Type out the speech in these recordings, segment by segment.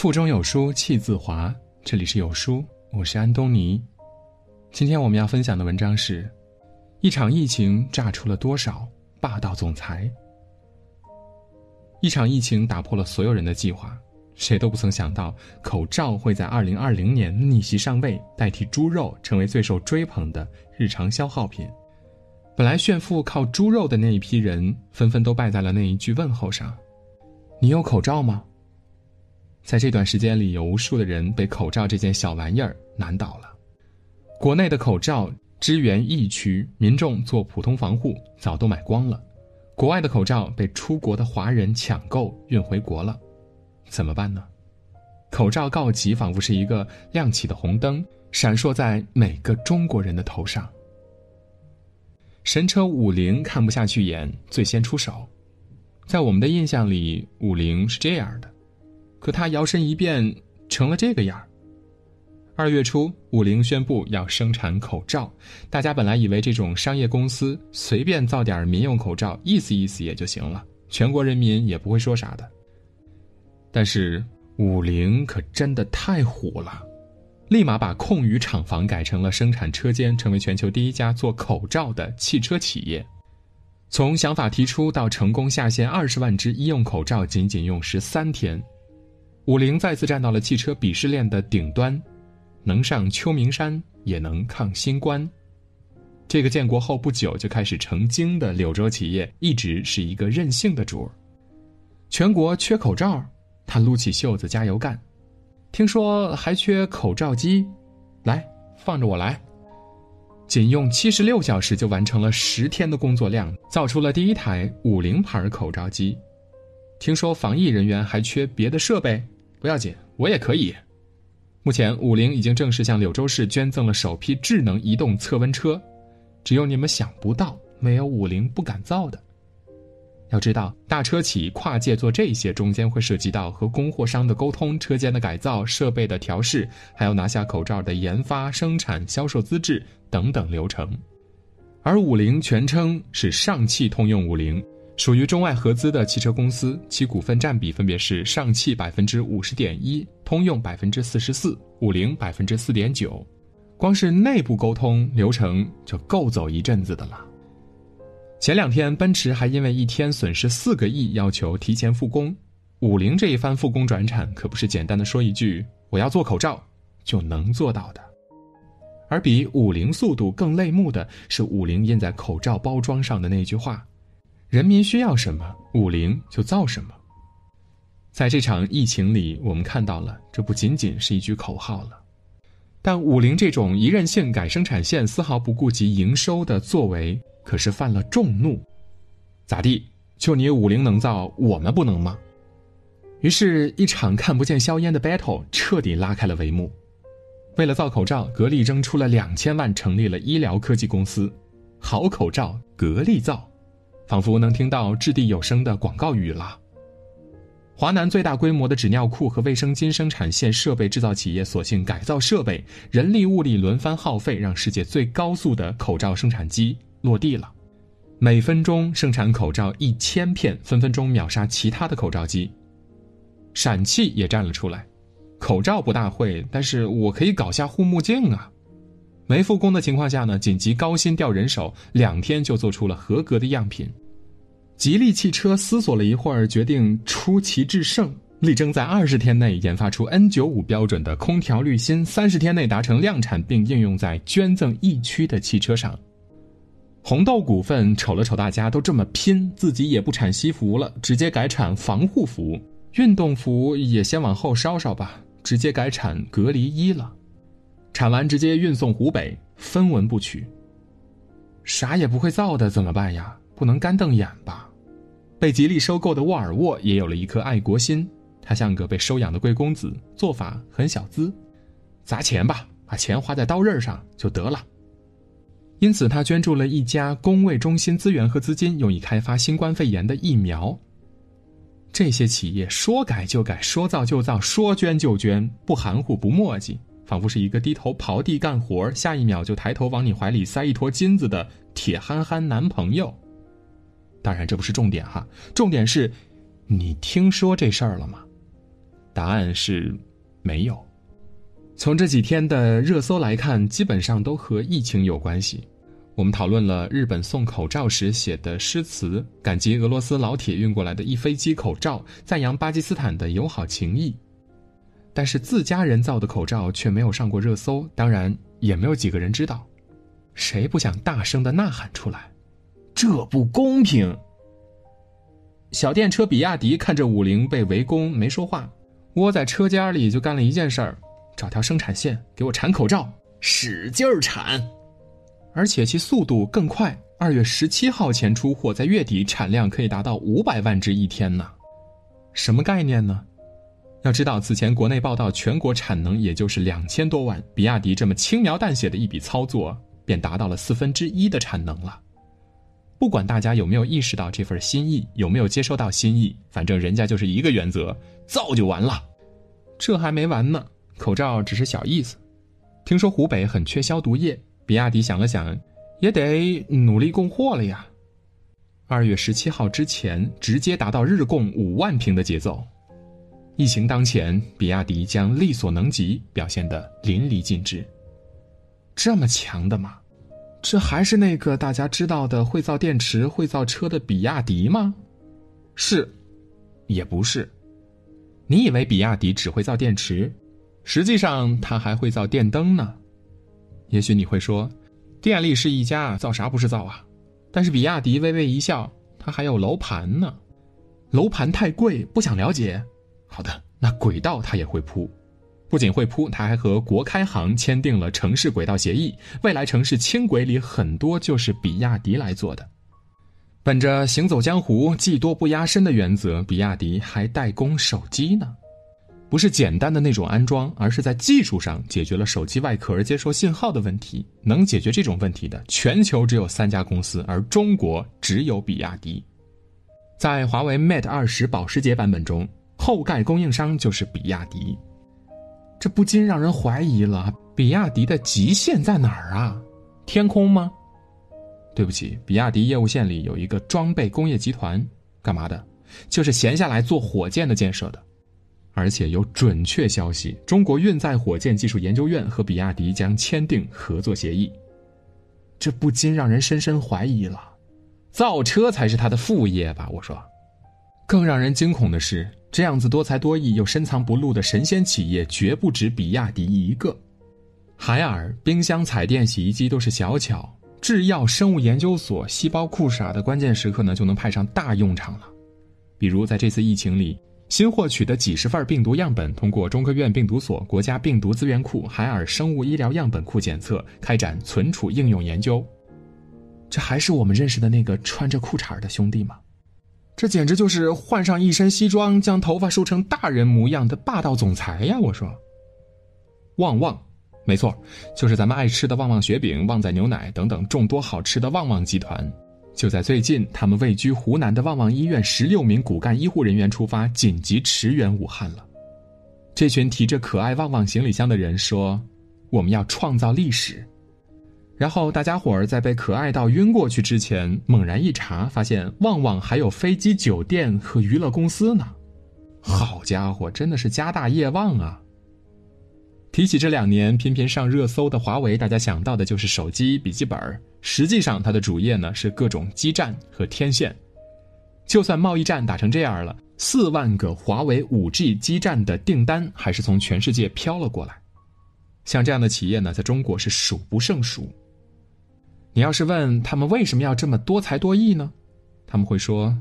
腹中有书气自华，这里是有书，我是安东尼。今天我们要分享的文章是：一场疫情炸出了多少霸道总裁？一场疫情打破了所有人的计划，谁都不曾想到口罩会在二零二零年逆袭上位，代替猪肉成为最受追捧的日常消耗品。本来炫富靠猪肉的那一批人，纷纷都败在了那一句问候上：“你有口罩吗？”在这段时间里，有无数的人被口罩这件小玩意儿难倒了。国内的口罩支援疫区，民众做普通防护早都买光了；国外的口罩被出国的华人抢购运回国了，怎么办呢？口罩告急，仿佛是一个亮起的红灯，闪烁在每个中国人的头上。神车五菱看不下去眼，最先出手。在我们的印象里，五菱是这样的。可他摇身一变成了这个样儿。二月初，五菱宣布要生产口罩，大家本来以为这种商业公司随便造点民用口罩，意思意思也就行了，全国人民也不会说啥的。但是五菱可真的太虎了，立马把空余厂房改成了生产车间，成为全球第一家做口罩的汽车企业。从想法提出到成功下线二十万只医用口罩，仅仅用时三天。五菱再次站到了汽车鄙视链的顶端，能上秋名山，也能抗新冠。这个建国后不久就开始成精的柳州企业，一直是一个任性的主儿。全国缺口罩，他撸起袖子加油干。听说还缺口罩机，来，放着我来。仅用七十六小时就完成了十天的工作量，造出了第一台五菱牌口罩机。听说防疫人员还缺别的设备，不要紧，我也可以。目前五菱已经正式向柳州市捐赠了首批智能移动测温车，只有你们想不到，没有五菱不敢造的。要知道，大车企跨界做这些，中间会涉及到和供货商的沟通、车间的改造、设备的调试，还要拿下口罩的研发、生产、销售资质等等流程。而五菱全称是上汽通用五菱。属于中外合资的汽车公司，其股份占比分别是上汽百分之五十点一，通用百分之四十四，五菱百分之四点九。光是内部沟通流程就够走一阵子的了。前两天，奔驰还因为一天损失四个亿，要求提前复工。五菱这一番复工转产，可不是简单的说一句“我要做口罩”就能做到的。而比五菱速度更泪目的是，五菱印在口罩包装上的那句话。人民需要什么，五菱就造什么。在这场疫情里，我们看到了，这不仅仅是一句口号了。但五菱这种一任性改生产线、丝毫不顾及营收的作为，可是犯了众怒。咋地？就你五菱能造，我们不能吗？于是，一场看不见硝烟的 battle 彻底拉开了帷幕。为了造口罩，格力扔出了两千万，成立了医疗科技公司。好口罩，格力造。仿佛能听到掷地有声的广告语了。华南最大规模的纸尿裤和卫生巾生产线设备制造企业索性改造设备，人力物力轮番耗费，让世界最高速的口罩生产机落地了，每分钟生产口罩一千片，分分钟秒杀其他的口罩机。陕汽也站了出来，口罩不大会，但是我可以搞下护目镜啊。没复工的情况下呢，紧急高薪调人手，两天就做出了合格的样品。吉利汽车思索了一会儿，决定出奇制胜，力争在二十天内研发出 N 九五标准的空调滤芯，三十天内达成量产，并应用在捐赠疫区的汽车上。红豆股份瞅了瞅大家都这么拼，自己也不产西服了，直接改产防护服，运动服也先往后稍稍吧，直接改产隔离衣了。产完直接运送湖北，分文不取。啥也不会造的怎么办呀？不能干瞪眼吧？被吉利收购的沃尔沃也有了一颗爱国心，他像个被收养的贵公子，做法很小资，砸钱吧，把钱花在刀刃上就得了。因此，他捐助了一家工卫中心资源和资金，用以开发新冠肺炎的疫苗。这些企业说改就改，说造就造，说捐就捐，不含糊不墨迹。仿佛是一个低头刨地干活下一秒就抬头往你怀里塞一坨金子的铁憨憨男朋友。当然，这不是重点哈，重点是，你听说这事儿了吗？答案是，没有。从这几天的热搜来看，基本上都和疫情有关系。我们讨论了日本送口罩时写的诗词，感激俄罗斯老铁运过来的一飞机口罩，赞扬巴基斯坦的友好情谊。但是自家人造的口罩却没有上过热搜，当然也没有几个人知道。谁不想大声的呐喊出来？这不公平！小电车比亚迪看着五菱被围攻，没说话，窝在车间里就干了一件事儿：找条生产线给我产口罩，使劲儿产。而且其速度更快，二月十七号前出货，在月底产量可以达到五百万只一天呢。什么概念呢？要知道，此前国内报道全国产能也就是两千多万，比亚迪这么轻描淡写的一笔操作，便达到了四分之一的产能了。不管大家有没有意识到这份心意，有没有接收到心意，反正人家就是一个原则：造就完了。这还没完呢，口罩只是小意思。听说湖北很缺消毒液，比亚迪想了想，也得努力供货了呀。二月十七号之前，直接达到日供五万瓶的节奏。疫情当前，比亚迪将力所能及表现得淋漓尽致。这么强的吗？这还是那个大家知道的会造电池、会造车的比亚迪吗？是，也不是。你以为比亚迪只会造电池，实际上它还会造电灯呢。也许你会说，电力是一家，造啥不是造啊？但是比亚迪微微一笑，它还有楼盘呢。楼盘太贵，不想了解。好的，那轨道它也会铺，不仅会铺，它还和国开行签订了城市轨道协议。未来城市轻轨里很多就是比亚迪来做的。本着行走江湖、技多不压身的原则，比亚迪还代工手机呢，不是简单的那种安装，而是在技术上解决了手机外壳接收信号的问题。能解决这种问题的，全球只有三家公司，而中国只有比亚迪。在华为 Mate 二十保时捷版本中。后盖供应商就是比亚迪，这不禁让人怀疑了：比亚迪的极限在哪儿啊？天空吗？对不起，比亚迪业务线里有一个装备工业集团，干嘛的？就是闲下来做火箭的建设的。而且有准确消息，中国运载火箭技术研究院和比亚迪将签订合作协议。这不禁让人深深怀疑了：造车才是他的副业吧？我说。更让人惊恐的是。这样子多才多艺又深藏不露的神仙企业，绝不止比亚迪一个。海尔、冰箱、彩电、洗衣机都是小巧，制药、生物研究所、细胞库啥的，关键时刻呢就能派上大用场了。比如在这次疫情里，新获取的几十份病毒样本，通过中科院病毒所、国家病毒资源库、海尔生物医疗样本库检测，开展存储应用研究。这还是我们认识的那个穿着裤衩的兄弟吗？这简直就是换上一身西装，将头发梳成大人模样的霸道总裁呀！我说，旺旺，没错，就是咱们爱吃的旺旺雪饼、旺仔牛奶等等众多好吃的旺旺集团。就在最近，他们位居湖南的旺旺医院十六名骨干医护人员出发，紧急驰援武汉了。这群提着可爱旺旺行李箱的人说：“我们要创造历史。”然后大家伙儿在被可爱到晕过去之前，猛然一查，发现旺旺还有飞机、酒店和娱乐公司呢。好家伙，真的是家大业旺啊！提起这两年频频上热搜的华为，大家想到的就是手机、笔记本实际上，它的主业呢是各种基站和天线。就算贸易战打成这样了，四万个华为五 G 基站的订单还是从全世界飘了过来。像这样的企业呢，在中国是数不胜数。你要是问他们为什么要这么多才多艺呢？他们会说，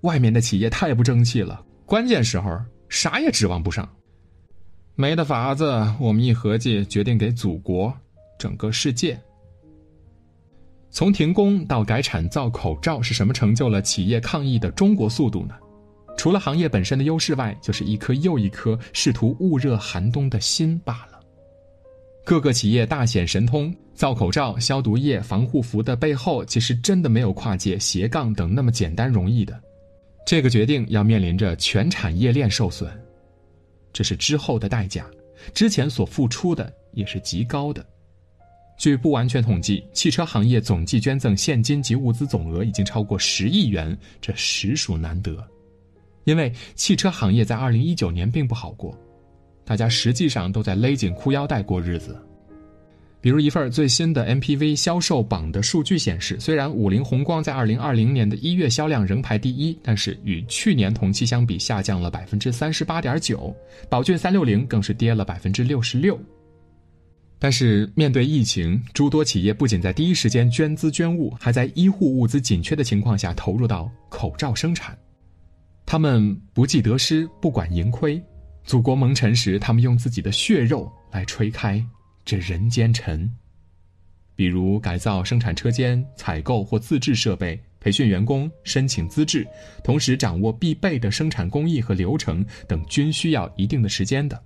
外面的企业太不争气了，关键时候啥也指望不上。没得法子，我们一合计，决定给祖国、整个世界。从停工到改产造口罩，是什么成就了企业抗疫的中国速度呢？除了行业本身的优势外，就是一颗又一颗试图捂热寒冬的心罢了。各个企业大显神通，造口罩、消毒液、防护服的背后，其实真的没有跨界、斜杠等那么简单容易的。这个决定要面临着全产业链受损，这是之后的代价，之前所付出的也是极高的。据不完全统计，汽车行业总计捐赠现金及物资总额已经超过十亿元，这实属难得。因为汽车行业在二零一九年并不好过，大家实际上都在勒紧裤腰带过日子。比如一份最新的 MPV 销售榜的数据显示，虽然五菱宏光在二零二零年的一月销量仍排第一，但是与去年同期相比下降了百分之三十八点九，宝骏三六零更是跌了百分之六十六。但是面对疫情，诸多企业不仅在第一时间捐资捐物，还在医护物资紧缺的情况下投入到口罩生产。他们不计得失，不管盈亏。祖国蒙尘时，他们用自己的血肉来吹开。这人间尘，比如改造生产车间、采购或自制设备、培训员工、申请资质，同时掌握必备的生产工艺和流程等，均需要一定的时间的。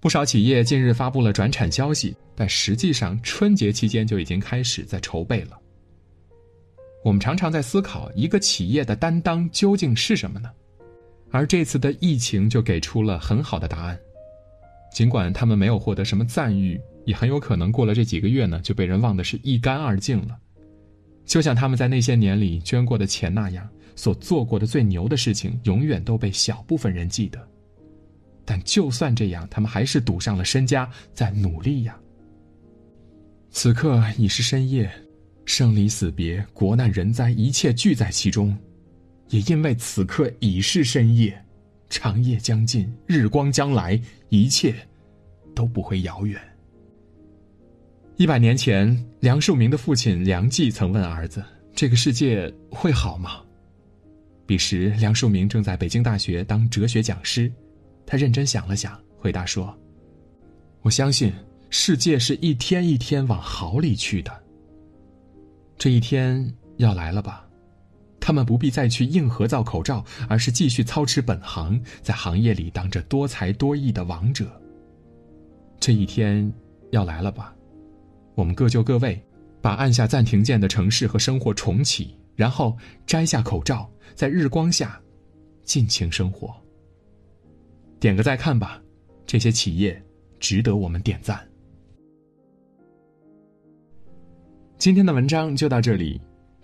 不少企业近日发布了转产消息，但实际上春节期间就已经开始在筹备了。我们常常在思考，一个企业的担当究竟是什么呢？而这次的疫情就给出了很好的答案。尽管他们没有获得什么赞誉，也很有可能过了这几个月呢，就被人忘得是一干二净了。就像他们在那些年里捐过的钱那样，所做过的最牛的事情，永远都被小部分人记得。但就算这样，他们还是赌上了身家在努力呀。此刻已是深夜，生离死别、国难人灾，一切聚在其中。也因为此刻已是深夜。长夜将近，日光将来，一切都不会遥远。一百年前，梁漱溟的父亲梁冀曾问儿子：“这个世界会好吗？”彼时，梁漱溟正在北京大学当哲学讲师，他认真想了想，回答说：“我相信世界是一天一天往好里去的。这一天要来了吧？”他们不必再去硬核造口罩，而是继续操持本行，在行业里当着多才多艺的王者。这一天要来了吧？我们各就各位，把按下暂停键的城市和生活重启，然后摘下口罩，在日光下尽情生活。点个再看吧，这些企业值得我们点赞。今天的文章就到这里。